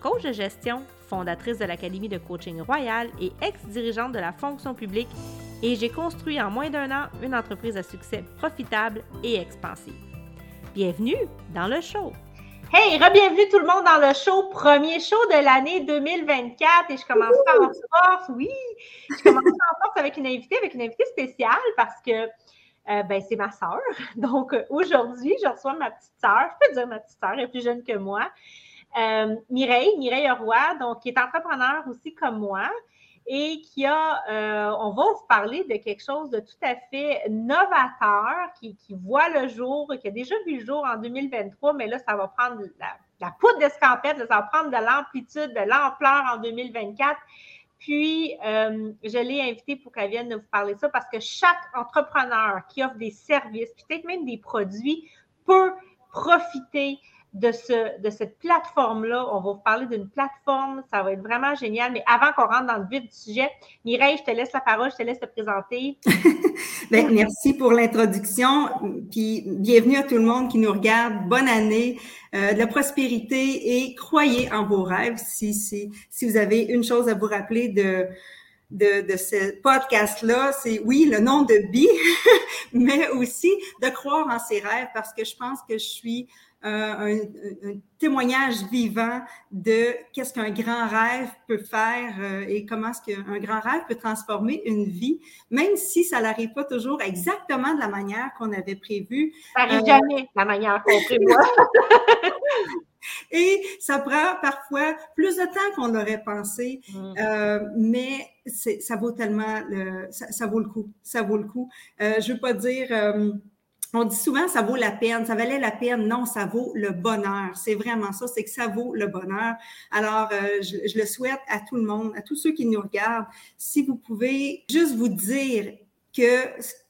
coach de gestion, fondatrice de l'Académie de coaching royal et ex-dirigeante de la fonction publique, et j'ai construit en moins d'un an une entreprise à succès profitable et expansive. Bienvenue dans le show! Hey, re-bienvenue tout le monde dans le show, premier show de l'année 2024 et je commence en force, oui, je commence en force avec une invitée, avec une invitée spéciale parce que euh, ben, c'est ma sœur. Donc aujourd'hui, je reçois ma petite sœur, je peux dire ma petite sœur, elle est plus jeune que moi, euh, Mireille, Mireille Roy, donc qui est entrepreneur aussi comme moi et qui a, euh, on va vous parler de quelque chose de tout à fait novateur qui, voit le jour, qui a déjà vu le jour en 2023, mais là, ça va prendre la, poudre d'escampette, ça va prendre de l'amplitude, de l'ampleur en 2024. Puis, euh, je l'ai invitée pour qu'elle vienne nous parler de ça parce que chaque entrepreneur qui offre des services, peut-être même des produits, peut profiter de, ce, de cette plateforme-là. On va vous parler d'une plateforme, ça va être vraiment génial. Mais avant qu'on rentre dans le vif du sujet, Mireille, je te laisse la parole, je te laisse te présenter. Bien, merci pour l'introduction. Puis bienvenue à tout le monde qui nous regarde. Bonne année, euh, de la prospérité et croyez en vos rêves. Si, si, si vous avez une chose à vous rappeler de de, de ce podcast-là, c'est oui, le nom de Bi, mais aussi de croire en ses rêves parce que je pense que je suis euh, un, témoignage vivant de qu'est-ce qu'un grand rêve peut faire euh, et comment est-ce qu'un grand rêve peut transformer une vie, même si ça n'arrive pas toujours exactement de la manière qu'on avait prévu. Ça n'arrive euh, jamais de la manière qu'on prévoit. Et ça prend parfois plus de temps qu'on aurait pensé, mm. euh, mais ça vaut tellement, le, ça, ça, vaut le coup. Ça vaut le coup. Euh, je veux pas dire on dit souvent ça vaut la peine, ça valait la peine. Non, ça vaut le bonheur. C'est vraiment ça, c'est que ça vaut le bonheur. Alors, euh, je, je, le souhaite à tout le monde, à tous ceux qui nous regardent, si vous pouvez juste vous dire que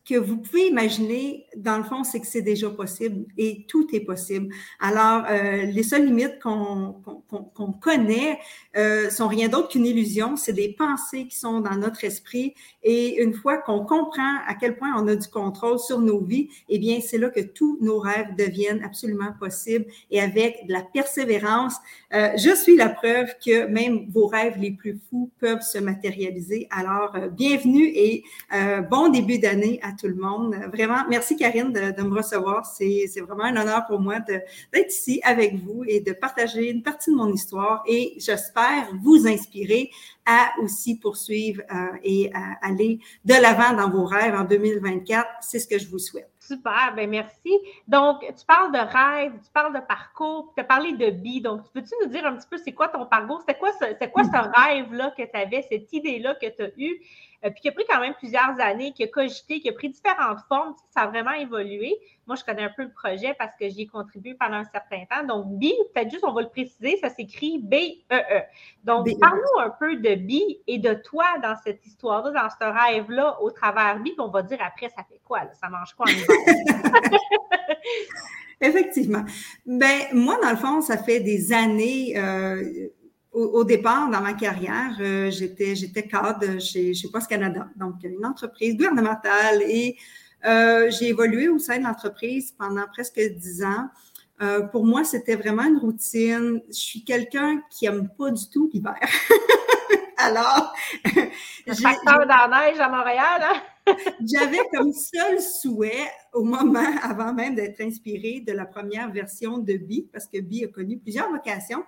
que vous pouvez imaginer, dans le fond, c'est que c'est déjà possible et tout est possible. Alors, euh, les seules limites qu'on connaît euh, sont rien d'autre qu'une illusion. C'est des pensées qui sont dans notre esprit. Et une fois qu'on comprend à quel point on a du contrôle sur nos vies, eh bien, c'est là que tous nos rêves deviennent absolument possibles. Et avec de la persévérance, euh, je suis la preuve que même vos rêves les plus fous peuvent se matérialiser. Alors, euh, bienvenue et euh, bon début d'année à tout le monde. Vraiment, merci Karine de, de me recevoir. C'est vraiment un honneur pour moi d'être ici avec vous et de partager une partie de mon histoire et j'espère vous inspirer à aussi poursuivre euh, et à aller de l'avant dans vos rêves en 2024. C'est ce que je vous souhaite. Super, ben merci. Donc, tu parles de rêve, tu parles de parcours, tu as parlé de bi. Donc, peux-tu nous dire un petit peu c'est quoi ton parcours? C'est quoi ce, quoi ce rêve-là que tu avais, cette idée-là que tu as eue? Euh, puis qui a pris quand même plusieurs années, qui a cogité, qui a pris différentes formes. ça a vraiment évolué. Moi, je connais un peu le projet parce que j'y ai contribué pendant un certain temps. Donc, BI, peut-être juste, on va le préciser, ça s'écrit B-E-E. -E. Donc, e. parle-nous un peu de BI et de toi dans cette histoire-là, dans ce rêve-là, au travers BI, puis on va dire après, ça fait quoi? Ça mange quoi en hiver? Effectivement. Ben, moi, dans le fond, ça fait des années. Euh, au, départ, dans ma carrière, euh, j'étais, j'étais cadre chez, chez Post Canada, donc une entreprise gouvernementale, et euh, j'ai évolué au sein de l'entreprise pendant presque dix ans. Euh, pour moi, c'était vraiment une routine. Je suis quelqu'un qui aime pas du tout l'hiver. Alors, le facteur dans neige à Montréal, hein? J'avais comme seul souhait, au moment, avant même d'être inspirée de la première version de Bi, parce que Bi a connu plusieurs vocations,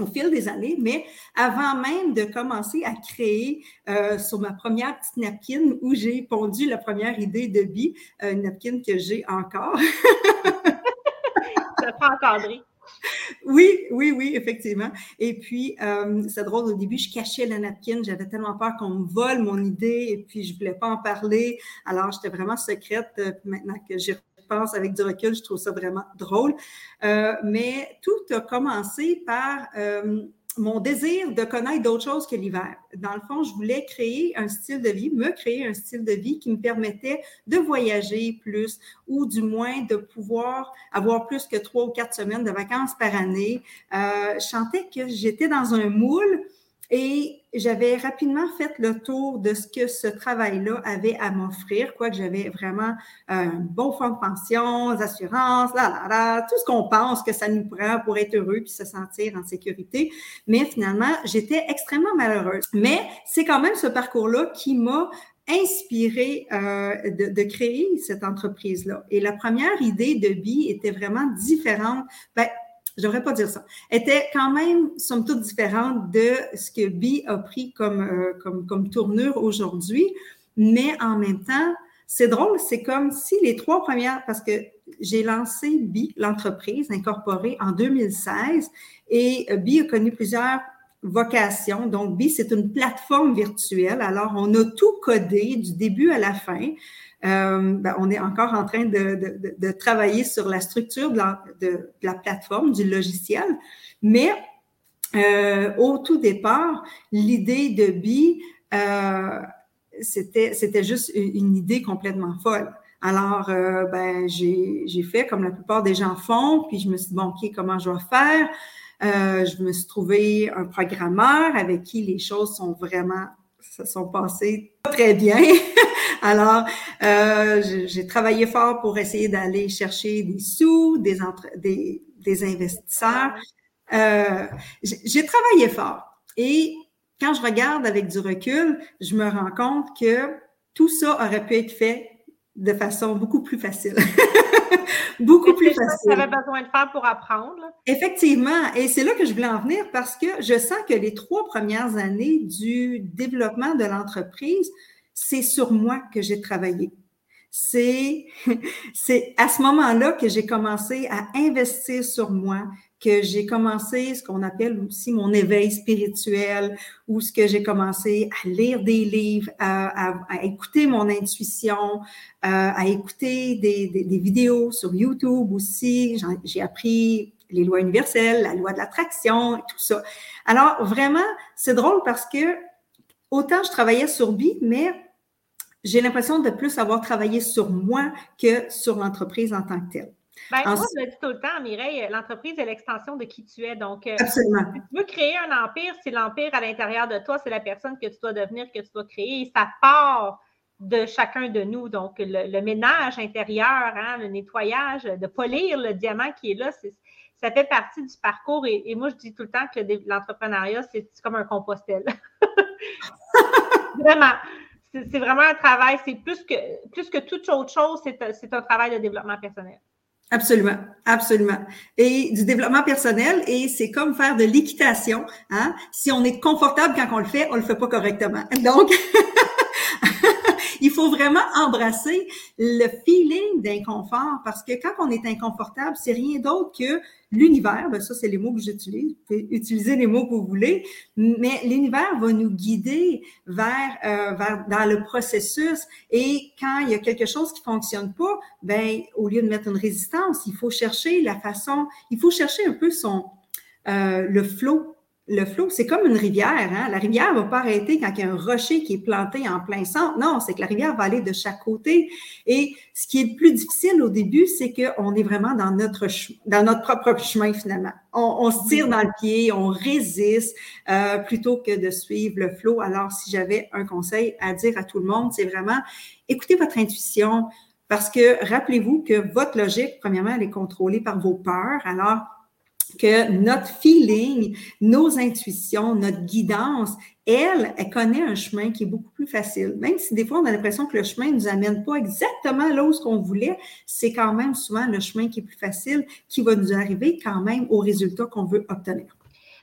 au fil des années, mais avant même de commencer à créer euh, sur ma première petite napkin où j'ai pondu la première idée de Bi, euh, une napkin que j'ai encore. Ça encadré. Oui, oui, oui, effectivement. Et puis, euh, c'est drôle, au début, je cachais la napkin. J'avais tellement peur qu'on me vole mon idée et puis je voulais pas en parler. Alors, j'étais vraiment secrète. maintenant que j'ai pense, avec du recul, je trouve ça vraiment drôle. Euh, mais tout a commencé par euh, mon désir de connaître d'autres choses que l'hiver. Dans le fond, je voulais créer un style de vie, me créer un style de vie qui me permettait de voyager plus ou du moins de pouvoir avoir plus que trois ou quatre semaines de vacances par année. Euh, je sentais que j'étais dans un moule et j'avais rapidement fait le tour de ce que ce travail-là avait à m'offrir, quoique j'avais vraiment un bon fonds de pension, assurances, là, là, là, tout ce qu'on pense que ça nous prend pour être heureux puis se sentir en sécurité. Mais finalement, j'étais extrêmement malheureuse. Mais c'est quand même ce parcours-là qui m'a inspiré euh, de, de, créer cette entreprise-là. Et la première idée de Bi était vraiment différente. Ben, je devrais pas dire ça, était quand même, somme toute, différente de ce que Bi a pris comme, euh, comme, comme tournure aujourd'hui. Mais en même temps, c'est drôle, c'est comme si les trois premières, parce que j'ai lancé Bi, l'entreprise incorporée en 2016, et euh, Bi a connu plusieurs vocations. Donc, Bi, c'est une plateforme virtuelle. Alors, on a tout codé du début à la fin. Euh, ben, on est encore en train de, travailler sur la structure de la, plateforme, du logiciel, mais euh, au tout départ, l'idée de BI, euh, c'était juste une idée complètement folle. Alors, ben, j'ai fait comme la plupart des gens font, puis je me suis dit, bon, OK, comment je vais faire? Je me suis trouvé un programmeur avec qui les choses sont vraiment, se sont passées très bien. Alors, euh, j'ai travaillé fort pour essayer d'aller chercher des sous, des, des, des investisseurs. Euh, j'ai travaillé fort. Et quand je regarde avec du recul, je me rends compte que tout ça aurait pu être fait de façon beaucoup plus facile. beaucoup plus facile. Que tu avais besoin de faire pour apprendre? Effectivement. Et c'est là que je voulais en venir parce que je sens que les trois premières années du développement de l'entreprise, c'est sur moi que j'ai travaillé. C'est, c'est à ce moment-là que j'ai commencé à investir sur moi, que j'ai commencé ce qu'on appelle aussi mon éveil spirituel, ou ce que j'ai commencé à lire des livres, à, écouter mon intuition, à, écouter des, des, vidéos sur YouTube aussi. J'ai appris les lois universelles, la loi de l'attraction, tout ça. Alors, vraiment, c'est drôle parce que autant je travaillais sur Bi, mais j'ai l'impression de plus avoir travaillé sur moi que sur l'entreprise en tant que telle. Ben, moi, je le dis tout le temps, Mireille, l'entreprise est l'extension de qui tu es. Donc, euh, Absolument. si tu veux créer un empire, c'est l'empire à l'intérieur de toi, c'est la personne que tu dois devenir, que tu dois créer. Et ça part de chacun de nous. Donc, le, ménage intérieur, hein, le nettoyage, de polir le diamant qui est là, ça fait partie du parcours. Et, moi, je dis tout le temps que l'entrepreneuriat, c'est comme un compostel. Vraiment c'est vraiment un travail, c'est plus que, plus que toute autre chose, c'est un travail de développement personnel. Absolument, absolument. Et du développement personnel, et c'est comme faire de l'équitation. Hein? Si on est confortable quand on le fait, on le fait pas correctement. Donc, il faut vraiment embrasser le feeling d'inconfort parce que quand on est inconfortable, c'est rien d'autre que l'univers. Ben ça, c'est les mots que j'utilise. Utiliser les mots que vous voulez, mais l'univers va nous guider vers, euh, vers dans le processus. Et quand il y a quelque chose qui fonctionne pas, ben au lieu de mettre une résistance, il faut chercher la façon, il faut chercher un peu son euh, le flot le flot, c'est comme une rivière. Hein? La rivière ne va pas arrêter quand il y a un rocher qui est planté en plein centre. Non, c'est que la rivière va aller de chaque côté. Et ce qui est le plus difficile au début, c'est qu'on est vraiment dans notre, dans notre propre chemin finalement. On, se tire dans le pied, on résiste euh, plutôt que de suivre le flot. Alors, si j'avais un conseil à dire à tout le monde, c'est vraiment écoutez votre intuition parce que rappelez-vous que votre logique, premièrement, elle est contrôlée par vos peurs. Alors, que notre feeling, nos intuitions, notre guidance, elle, elle connaît un chemin qui est beaucoup plus facile. Même si des fois, on a l'impression que le chemin ne nous amène pas exactement là où ce qu'on voulait, c'est quand même souvent le chemin qui est plus facile qui va nous arriver quand même au résultat qu'on veut obtenir.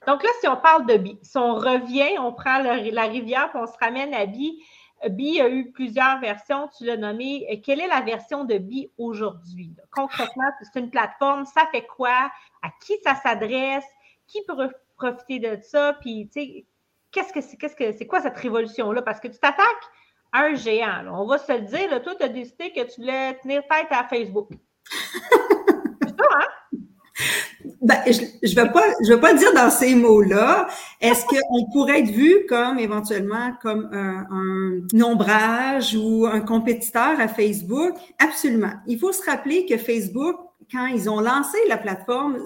Donc là, si on parle de Bi, si on revient, on prend la, rivière, puis on se ramène à Bi, Bi a eu plusieurs versions, tu l'as nommé. Quelle est la version de Bi aujourd'hui? Concrètement, c'est une plateforme, ça fait quoi? À qui ça s'adresse? Qui peut profiter de ça? Puis, tu sais, qu'est-ce que c'est, qu'est-ce que c'est quoi cette révolution-là? Parce que tu t'attaques à un géant. On va se le dire, là, toi, tu as décidé que tu voulais tenir tête à Facebook. c'est ça, hein? Ben, je ne vais, pas, je pas dire dans ces mots-là. Est-ce qu'on pourrait être vu comme éventuellement comme un, un ombrage ou un compétiteur à Facebook? Absolument. Il faut se rappeler que Facebook, quand ils ont lancé la plateforme,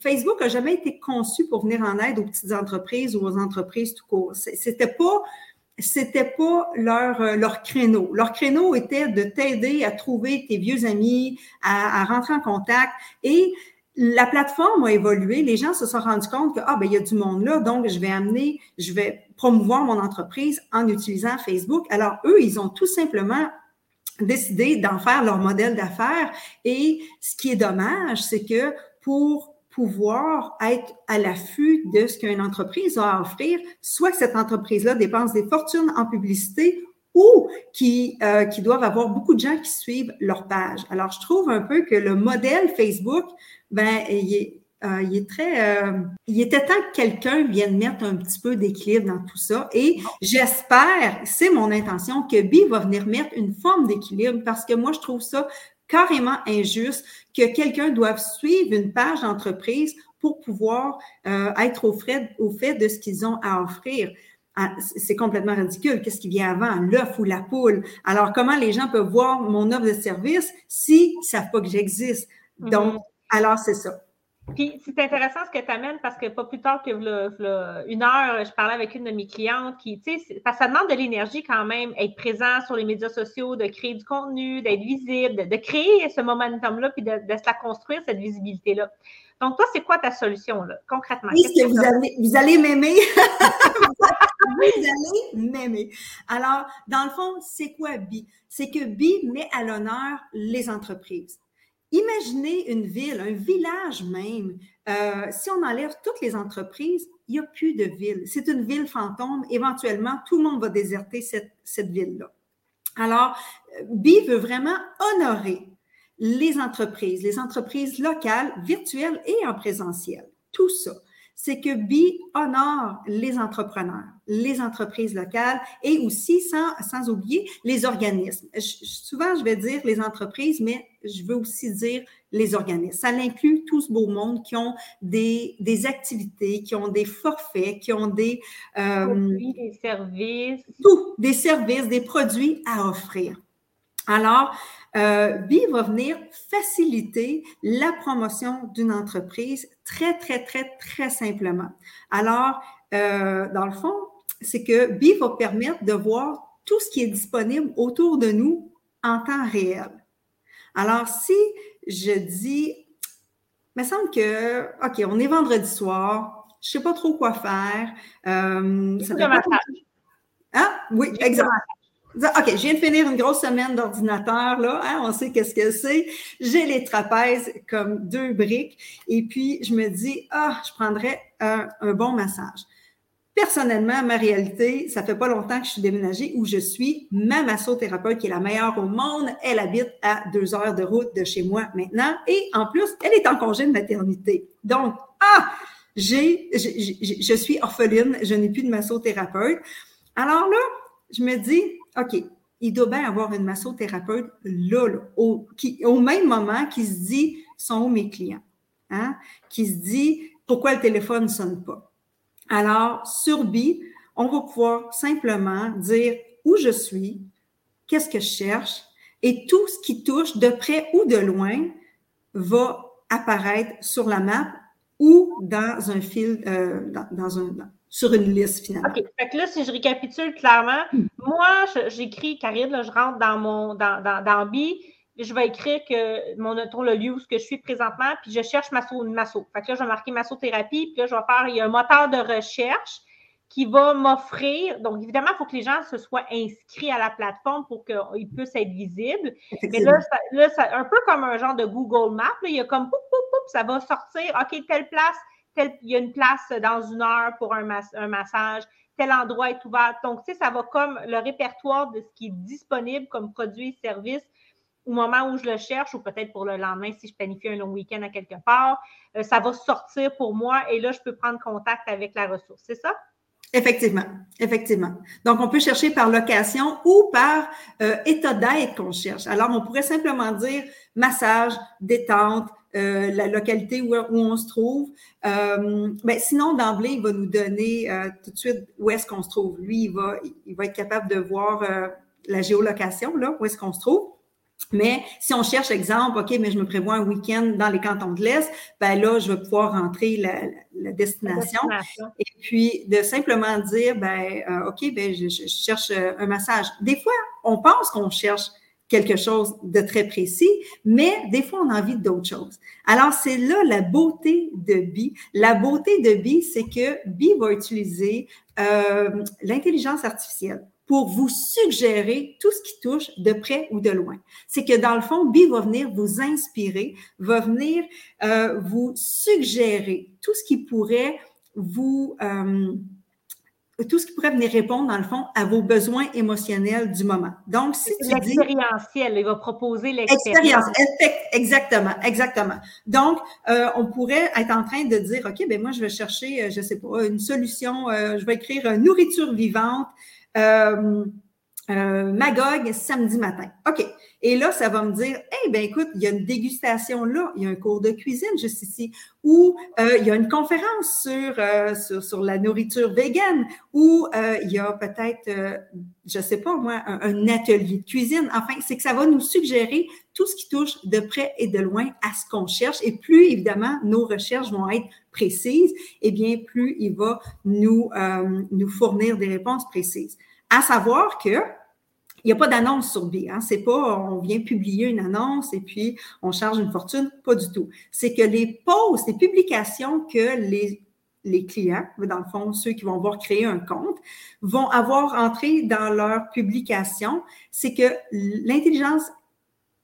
Facebook n'a jamais été conçu pour venir en aide aux petites entreprises ou aux entreprises tout court. C'était pas c'était pas leur, euh, leur créneau. Leur créneau était de t'aider à trouver tes vieux amis, à, à, rentrer en contact. Et la plateforme a évolué. Les gens se sont rendus compte que, ah, ben, il y a du monde là, donc je vais amener, je vais promouvoir mon entreprise en utilisant Facebook. Alors, eux, ils ont tout simplement décidé d'en faire leur modèle d'affaires. Et ce qui est dommage, c'est que pour pouvoir être à l'affût de ce qu'une entreprise a à offrir, soit que cette entreprise-là dépense des fortunes en publicité ou qui, euh, qui doivent avoir beaucoup de gens qui suivent leur page. Alors, je trouve un peu que le modèle Facebook, ben, il est, euh, il est très. Euh, il était temps que quelqu'un vienne mettre un petit peu d'équilibre dans tout ça. Et j'espère, c'est mon intention, que Bi va venir mettre une forme d'équilibre parce que moi, je trouve ça carrément injuste que quelqu'un doive suivre une page d'entreprise pour pouvoir euh, être au, fait, au fait de ce qu'ils ont à offrir. Ah, c'est complètement ridicule. Qu'est-ce qui vient avant, l'œuf ou la poule? Alors, comment les gens peuvent voir mon offre de service s'ils ne savent pas que j'existe? Donc, mm-hmm. Alors, c'est ça. Puis c'est intéressant ce que tu amènes parce que pas plus tard que une heure, je parlais avec une de mes clientes qui, tu sais, que ça demande de l'énergie quand même, être présent sur les médias sociaux, de créer du contenu, d'être visible, de, créer ce momentum-là, puis de, se la construire, cette visibilité-là. Donc, toi, c'est quoi ta solution, là, concrètement? Oui, que, vous, allez, vous allez m'aimer. vous allez m'aimer. Alors, dans le fond, c'est quoi BI? C'est que BI met à l'honneur les entreprises. Imaginez une ville, un village même. Euh, si on enlève toutes les entreprises, il n'y a plus de ville. C'est une ville fantôme. Éventuellement, tout le monde va déserter cette, cette ville-là. Alors, BI veut vraiment honorer les entreprises, les entreprises locales, virtuelles et en présentiel. Tout ça c'est que BI honore les entrepreneurs, les entreprises locales et aussi, sans, sans oublier, les organismes. souvent, je vais dire les entreprises, mais je veux aussi dire les organismes. Ça inclut tout ce beau monde qui ont des, des activités, qui ont des forfaits, qui ont des... Euh, des services. Tout, des services, des produits à offrir. Alors, euh, BI va venir faciliter la promotion d'une entreprise très, très, très, très simplement. Alors, euh, dans le fond, c'est que BI va permettre de voir tout ce qui est disponible autour de nous en temps réel. Alors, si je dis, il me semble que, OK, on est vendredi soir, je ne sais pas trop quoi faire. Euh, ça Ah, oui, exactement. OK, je viens de finir une grosse semaine d'ordinateur, là, hein, on sait qu'est-ce que c'est. J'ai les trapèzes comme deux briques, et puis je me dis, ah, je prendrais un, bon massage. Personnellement, ma réalité, ça fait pas longtemps que je suis déménagée où je suis. Ma massothérapeute, qui est la meilleure au monde, elle habite à deux heures de route de chez moi maintenant. Et en plus, elle est en congé de maternité. Donc, ah, j'ai, je suis orpheline, je n'ai plus de massothérapeute. Alors là, je me dis, OK, il doit bien avoir une massothérapeute là, au, qui, au même moment qui se dit sont où mes clients? Hein? Qui se dit pourquoi le téléphone ne sonne pas. Alors, sur BI, on va pouvoir simplement dire où je suis, qu'est-ce que je cherche, et tout ce qui touche de près ou de loin va apparaître sur la map ou dans un fil, euh, dans, dans, un, sur une liste finalement. OK. Fait que là, si je récapitule clairement, hmm. moi, j'écris, Karine, je rentre dans mon dans, dans, dans BI, je vais écrire que mon le lieu où je suis présentement, puis je cherche masso, masso. Fait que là, je vais marquer massothérapie, puis là, je vais faire, il y a un moteur de recherche qui va m'offrir. Donc, évidemment, il faut que les gens se soient inscrits à la plateforme pour qu'ils puissent être visibles. Mais là, là un peu comme un genre de Google Maps, il y a comme poup, poup, poup, ça va sortir, OK, telle place, il y a une place dans une heure pour un, massage, tel endroit est ouvert. Donc, tu sais, ça va comme le répertoire de ce qui est disponible comme produit et service au moment où je le cherche ou peut-être pour le lendemain si je planifie un long week-end à quelque part. Euh, ça va sortir pour moi et là, je peux prendre contact avec la ressource. C'est ça? Effectivement, effectivement. Donc, on peut chercher par location ou par euh, état d'être qu'on cherche. Alors, on pourrait simplement dire massage, détente, euh, la localité où, on se trouve. Euh, ben, sinon, d'emblée, il va nous donner euh, tout de suite où est-ce qu'on se trouve. Lui, il va, il va être capable de voir la géolocation, là, où est-ce qu'on se trouve. Mais si on cherche, exemple, OK, mais je me prévois un week-end dans les cantons de l'Est, ben là, je vais pouvoir rentrer la, destination. Et puis, de simplement dire, ben, OK, ben, je, cherche un massage. Des fois, on pense qu'on cherche quelque chose de très précis, mais des fois, on a envie d'autres choses. Alors, c'est là la beauté de Bi. La beauté de Bi, c'est que Bi va utiliser euh, l'intelligence artificielle pour vous suggérer tout ce qui touche de près ou de loin. C'est que dans le fond, Bi va venir vous inspirer, va venir euh, vous suggérer tout ce qui pourrait vous... Euh, tout ce qui pourrait venir répondre, dans le fond, à vos besoins émotionnels du moment. Donc, si tu L'expérientiel, il va proposer l'expérience. exactement, exactement. Donc, euh, on pourrait être en train de dire, OK, ben moi, je vais chercher, euh, je sais pas, une solution, euh, je vais écrire nourriture vivante, Magog samedi matin. OK. Et là, ça va me dire, eh bien, écoute, il y a une dégustation là, il y a un cours de cuisine juste ici, ou euh, il y a une conférence sur, euh, sur, la nourriture végane, ou euh, il y a peut-être, euh, je sais pas moi, un, atelier de cuisine. Enfin, c'est que ça va nous suggérer tout ce qui touche de près et de loin à ce qu'on cherche. Et plus, évidemment, nos recherches vont être précises, eh bien, plus il va nous, nous fournir des réponses précises. À savoir que, il n'y a pas d'annonce sur B. Hein? C'est pas on vient publier une annonce et puis on charge une fortune. Pas du tout. C'est que les posts, les publications que les, clients, dans le fond, ceux qui vont voir créer un compte, vont avoir entré dans leur publication, c'est que l'intelligence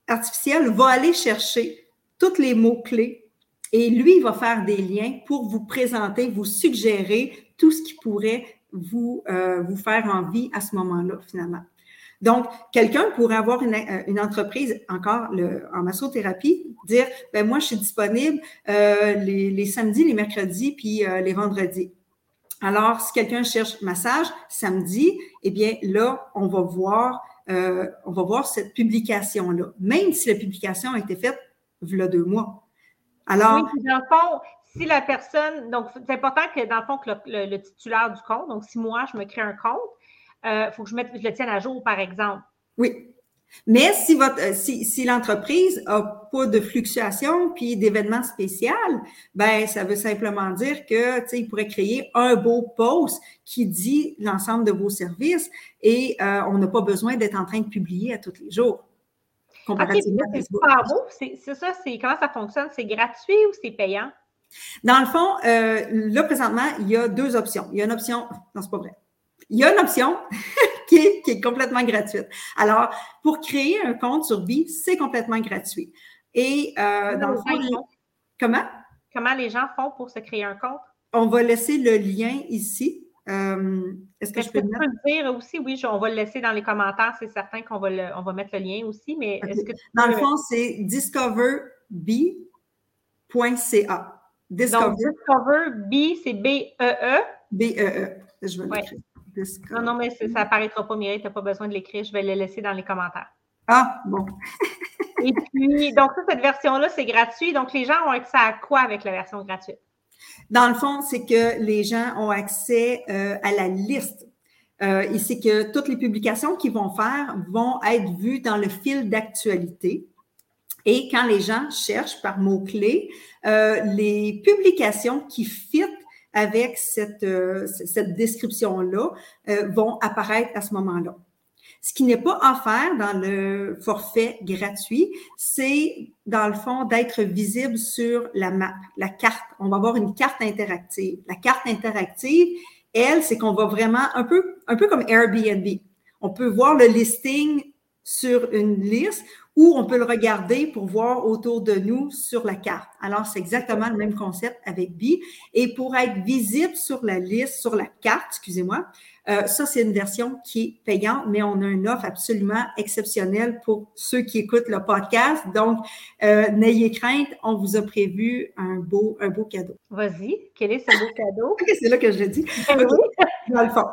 artificielle va aller chercher tous les mots-clés et lui, va faire des liens pour vous présenter, vous suggérer tout ce qui pourrait vous, euh, vous faire envie à ce moment-là, finalement. Donc, quelqu'un pourrait avoir une, euh, entreprise, encore en massothérapie, dire, ben moi, je suis disponible euh, les, samedis, les mercredis, puis les vendredis. Alors, si quelqu'un cherche massage samedi, eh bien là, on va voir, on va voir cette publication-là, même si la publication a été faite il y a deux mois. Alors, le si la personne, donc c'est important que dans le fond, que le, titulaire du compte, donc si moi, je me crée un compte, il euh, faut que je, mette, je le tienne à jour, par exemple. Oui. Mais si, votre, euh, si, si l'entreprise n'a pas de fluctuation puis d'événements spéciaux, ben ça veut simplement dire que tu sais, il pourrait créer un beau post qui dit l'ensemble de vos services et euh, on n'a pas besoin d'être en train de publier à tous les jours. Comparativement c'est super beau. C'est ça, c'est comment ça fonctionne? C'est gratuit ou c'est payant? Dans le fond, là, présentement, il y a deux options. Il y a une option, non, c'est pas vrai il y a une option qui, est, complètement gratuite. Alors, pour créer un compte sur Bi, c'est complètement gratuit. Et euh, dans le fond, comment? Comment les gens font pour se créer un compte? On va laisser le lien ici. Euh, est-ce que je peux, le mettre? dire aussi? Oui, on va le laisser dans les commentaires. C'est certain qu'on va, on va mettre le lien aussi, mais est-ce que Dans le fond, c'est discoverb.ca. Discover. Donc, Discover, c'est B-E-E. B-E-E. Je vais l'écrire. Non, non, mais ça n'apparaîtra pas, Mireille, tu n'as pas besoin de l'écrire, je vais le laisser dans les commentaires. Ah, bon. Et puis, donc, cette version-là, c'est gratuit. Donc, les gens ont accès à quoi avec la version gratuite? Dans le fond, c'est que les gens ont accès euh, à la liste. Euh, et c'est que toutes les publications qu'ils vont faire vont être vues dans le fil d'actualité. Et quand les gens cherchent par mots-clés, euh, les publications qui fitent avec cette, euh, cette description-là euh, vont apparaître à ce moment-là. Ce qui n'est pas offert dans le forfait gratuit, c'est dans le fond d'être visible sur la map, la carte. On va avoir une carte interactive. La carte interactive, elle, c'est qu'on va vraiment un peu, un peu comme Airbnb. On peut voir le listing sur une liste ou on peut le regarder pour voir autour de nous sur la carte. Alors, c'est exactement le même concept avec Bi. Et pour être visible sur la liste, sur la carte, excusez-moi, euh, ça, c'est une version qui est payante, mais on a une offre absolument exceptionnelle pour ceux qui écoutent le podcast. Donc, euh, n'ayez crainte, on vous a prévu un beau, un beau cadeau. Vas-y, quel est ce beau cadeau? c'est là que je le dis. Ben dans le fond.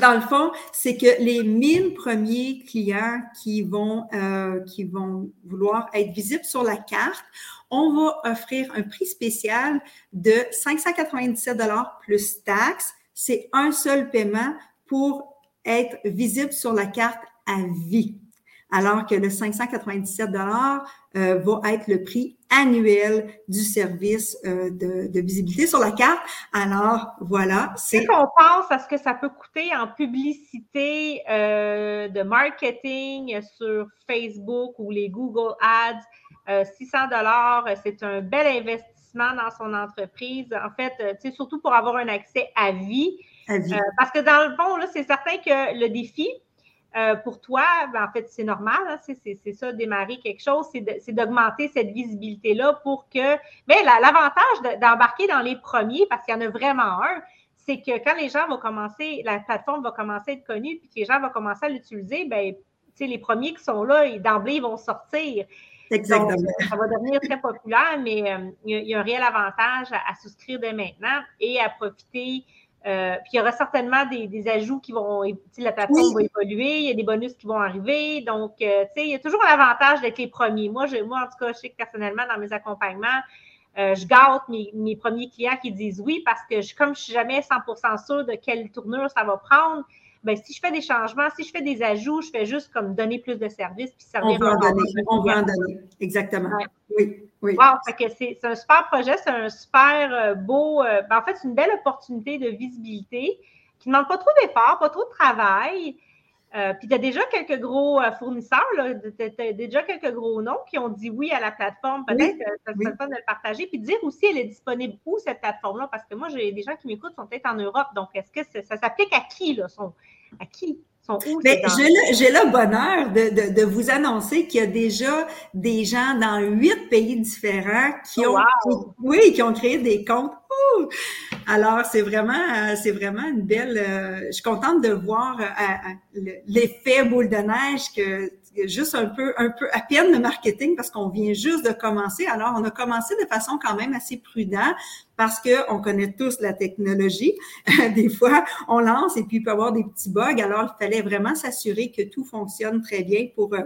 Dans le fond, c'est que les 1000 premiers clients qui vont, euh, qui vont vouloir être visibles sur la carte, on va offrir un prix spécial de 597 plus taxes. C'est un seul paiement pour être visible sur la carte à vie alors que le 597 euh, va être le prix annuel du service euh, de, visibilité sur la carte. Alors, voilà. C'est qu'on pense à ce que ça peut coûter en publicité euh, de marketing sur Facebook ou les Google Ads? 600 dollars, c'est un bel investissement dans son entreprise. En fait, c'est surtout pour avoir un accès à vie. À vie. parce que dans le fond, là, c'est certain que le défi, euh, pour toi, ben, en fait, c'est normal, hein, c'est ça, démarrer quelque chose, c'est d'augmenter cette visibilité-là pour que. Mais ben, l'avantage d'embarquer dans les premiers, parce qu'il y en a vraiment un, c'est que quand les gens vont commencer, la plateforme va commencer à être connue, puis que les gens vont commencer à l'utiliser, ben, les premiers qui sont là, d'emblée, ils vont sortir. Exactement. ça va devenir très populaire, mais euh, il, y a, un réel avantage à souscrire dès maintenant et à profiter euh, puis il y aura certainement des, ajouts qui vont, la plateforme va évoluer, il y a des bonus qui vont arriver. Donc, euh, tu sais, il y a toujours l'avantage d'être les premiers. Moi, je, moi, en tout cas, je sais que personnellement, dans mes accompagnements, euh, je gâte mes, premiers clients qui disent oui parce que je, comme je suis jamais 100% sûre de quelle tournure ça va prendre, ben, si je fais des changements, si je fais des ajouts, je fais juste comme donner plus de services puis ça On va en donner, on va en donner, exactement. Oui. Oui. Wow, c'est un super projet, c'est un super euh, beau, euh, ben, en fait, c'est une belle opportunité de visibilité qui ne demande pas trop d'efforts, pas trop de travail. Euh, puis tu as déjà quelques gros fournisseurs, tu as déjà quelques gros noms qui ont dit oui à la plateforme. Peut-être que ça serait fun de le partager. Puis dire aussi, elle est disponible où cette plateforme-là? Parce que moi, j'ai des gens qui m'écoutent sont peut-être en Europe. Donc, est-ce que ça, s'applique à qui, là? Sont, à qui? J'ai le, bonheur de, vous annoncer qu'il y a déjà des gens dans huit pays différents qui oh, ont, oui, qui ont créé des comptes. Alors, c'est vraiment, c'est vraiment une belle. Euh, je suis contente de voir euh, l'effet boule de neige que juste un peu, un peu à peine de marketing parce qu'on vient juste de commencer. Alors, on a commencé de façon quand même assez prudente parce que on connaît tous la technologie. des fois, on lance et puis il peut y avoir des petits bugs. Alors, il fallait vraiment s'assurer que tout fonctionne très bien pour euh,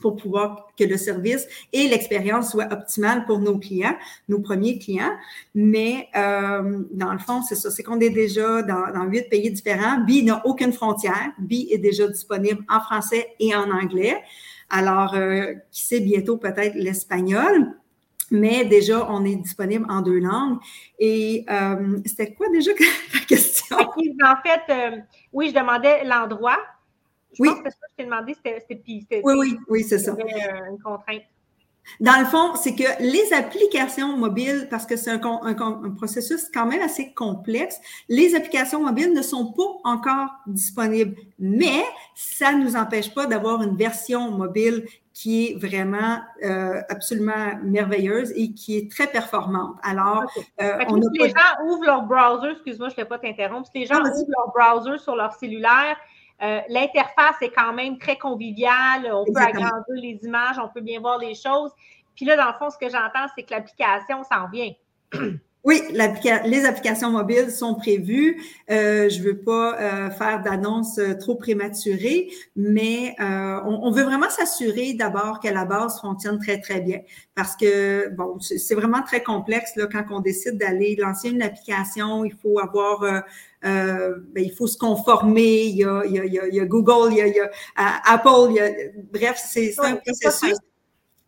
pour pouvoir que le service et l'expérience soient optimales pour nos clients, nos premiers clients. Mais euh, dans le fond, c'est ça, c'est qu'on est déjà dans huit pays différents. BI n'a aucune frontière. BI est déjà disponible en français et en anglais. Alors, euh, qui sait bientôt peut-être l'espagnol. Mais déjà, on est disponible en deux langues. Et euh, c'était quoi déjà la question? En fait, oui, je demandais l'endroit je oui. pense que je t'ai demandé, c'était. Oui, oui, oui, c'est ça. Euh, une contrainte. Dans le fond, c'est que les applications mobiles, parce que c'est un, un, processus quand même assez complexe, les applications mobiles ne sont pas encore disponibles, mais ça ne nous empêche pas d'avoir une version mobile qui est vraiment euh, absolument merveilleuse et qui est très performante. Alors, euh, on si les gens ouvrent leur browser, excuse-moi, je ne vais pas t'interrompre, si les gens ouvrent leur browser sur leur cellulaire, euh, l'interface est quand même très conviviale. On peut agrandir les images, on peut bien voir les choses. Puis là, dans le fond, ce que j'entends, c'est que l'application s'en vient. Oui, les applications mobiles sont prévues. Euh, je ne veux pas euh, faire d'annonces trop prématurées, mais on, veut vraiment s'assurer d'abord que la base fonctionne très, très bien. Parce que, bon, c'est vraiment très complexe là, quand on décide d'aller lancer une application. Il faut avoir euh, ben, il faut se conformer. Il y a, il y a, il y a Google, il y a, il y a Apple, il y a, bref, c'est un processus.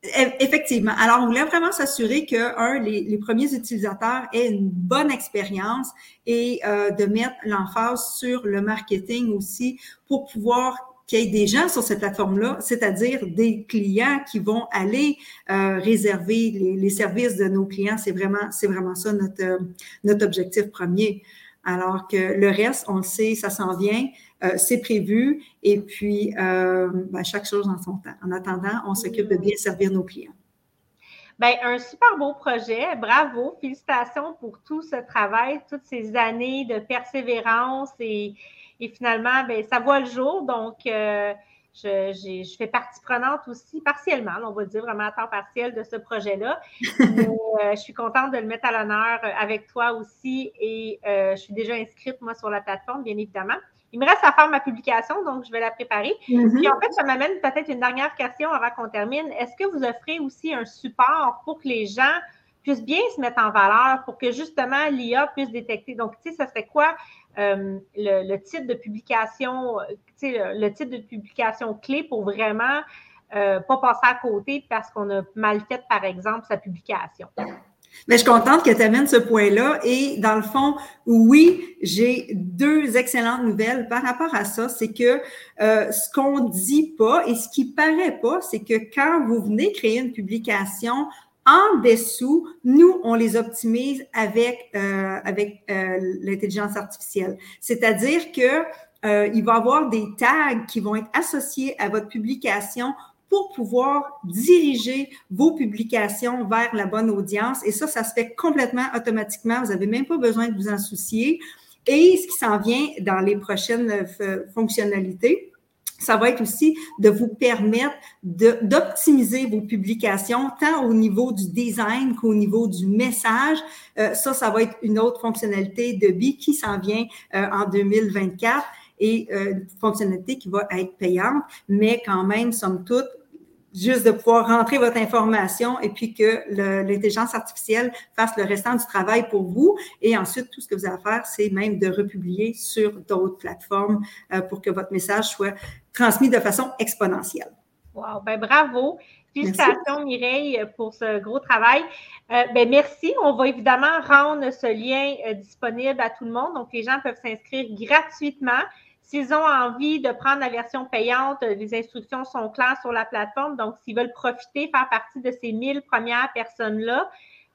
Effectivement. Alors, on voulait vraiment s'assurer que, un, les, les, premiers utilisateurs aient une bonne expérience et euh, de mettre l'emphase sur le marketing aussi pour pouvoir qu'il y ait des gens sur cette plateforme-là, c'est-à-dire des clients qui vont aller euh, réserver les, les, services de nos clients. C'est vraiment, c'est vraiment ça notre, notre objectif premier. Alors que le reste, on le sait, ça s'en vient, euh, c'est prévu, et puis euh, ben, chaque chose en son temps. En attendant, on s'occupe de bien servir nos clients. Bien, un super beau projet. Bravo. Félicitations pour tout ce travail, toutes ces années de persévérance et, finalement, bien, ça voit le jour. Donc, euh, je, je, fais partie prenante aussi, partiellement, on va dire vraiment à temps partiel de ce projet-là. Euh, je suis contente de le mettre à l'honneur euh, avec toi aussi et euh, je suis déjà inscrite, moi, sur la plateforme, bien évidemment. il me reste à faire ma publication, donc je vais la préparer. Mm-hmm. Puis en fait, ça m'amène peut-être une dernière question avant qu'on termine. Est-ce que vous offrez aussi un support pour que les gens puissent bien se mettre en valeur, pour que justement l'IA puisse détecter? Donc, tu sais, ça serait quoi euh, le, titre de publication, tu sais, le, de publication clé pour vraiment euh, pas passer à côté parce qu'on a mal fait, par exemple, sa publication? Mais je suis contente que tu amènes ce point-là. Et dans le fond, oui, j'ai deux excellentes nouvelles par rapport à ça. C'est que euh, ce qu'on dit pas et ce qui paraît pas, c'est que quand vous venez créer une publication, en dessous, nous, on les optimise avec, euh, avec euh, l'intelligence artificielle. C'est-à-dire que il va y avoir des tags qui vont être associés à votre publication pour pouvoir diriger vos publications vers la bonne audience. Et ça, ça se fait complètement automatiquement. Vous n'avez même pas besoin de vous en soucier. Et ce qui s'en vient dans les prochaines euh, fonctionnalités, ça va être aussi de vous permettre d'optimiser vos publications, tant au niveau du design qu'au niveau du message. Euh, ça, ça va être une autre fonctionnalité de BI qui s'en vient euh, en 2024 et une fonctionnalité qui va être payante, mais quand même, somme toute, juste de pouvoir rentrer votre information et puis que l'intelligence artificielle fasse le restant du travail pour vous. Et ensuite, tout ce que vous avez à faire, c'est même de republier sur d'autres plateformes euh, pour que votre message soit transmis de façon exponentielle. Wow, ben bravo. Félicitations Mireille pour ce gros travail. Euh, ben merci. On va évidemment rendre ce lien euh, disponible à tout le monde. Donc, les gens peuvent s'inscrire gratuitement. S'ils ont envie de prendre la version payante, les instructions sont claires sur la plateforme. Donc, s'ils veulent profiter, faire partie de ces 1000 premières personnes-là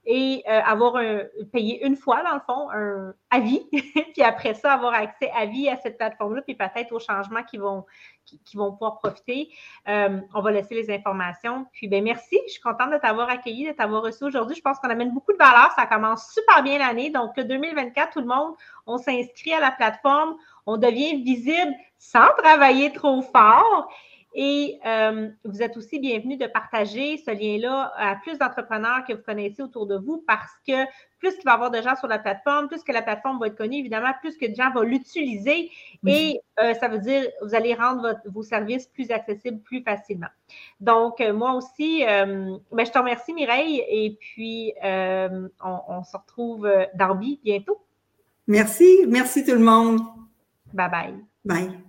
et euh, avoir un, payé une fois, dans le fond, un avis, puis après ça, avoir accès à vie à cette plateforme-là, puis peut-être aux changements qui vont, qui, vont pouvoir profiter. Euh, on va laisser les informations. Puis, ben merci. Je suis contente de t'avoir accueilli, de t'avoir reçu aujourd'hui. Je pense qu'on amène beaucoup de valeur. Ça commence super bien l'année. Donc, 2024, tout le monde, on s'inscrit à la plateforme on devient visible sans travailler trop fort. Et euh, vous êtes aussi bienvenue de partager ce lien-là à plus d'entrepreneurs que vous connaissez autour de vous parce que plus il va y avoir de gens sur la plateforme, plus que la plateforme va être connue, évidemment, plus que de gens vont l'utiliser. Et euh, ça veut dire vous allez rendre vos services plus accessibles plus facilement. Donc, euh, moi aussi, ben, je te remercie, Mireille. Et puis, on, on, se retrouve dans bientôt. Merci. Merci tout le monde. Bye bye. Bye.